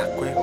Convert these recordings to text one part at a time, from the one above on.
La cueva.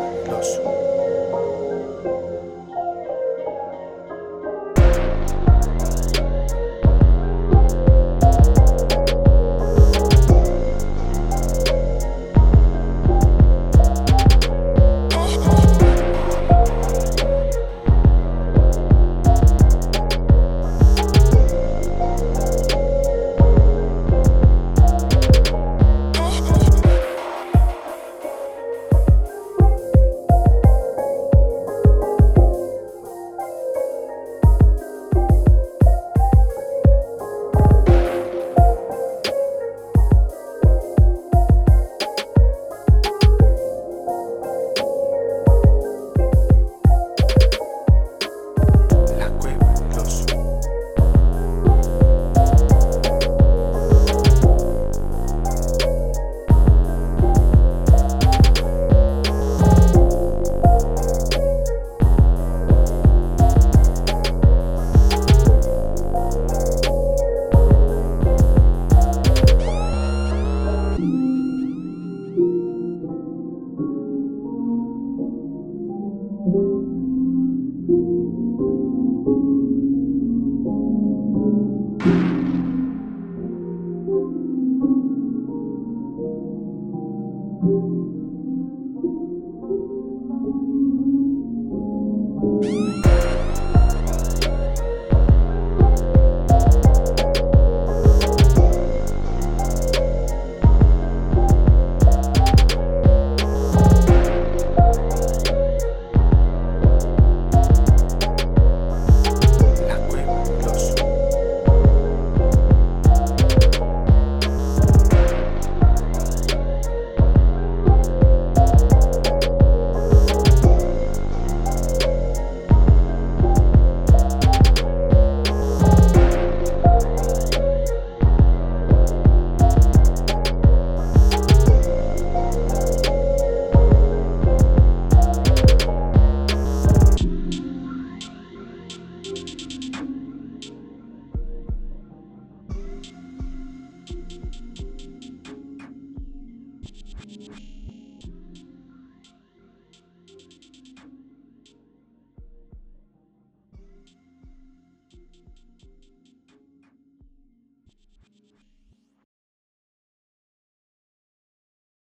La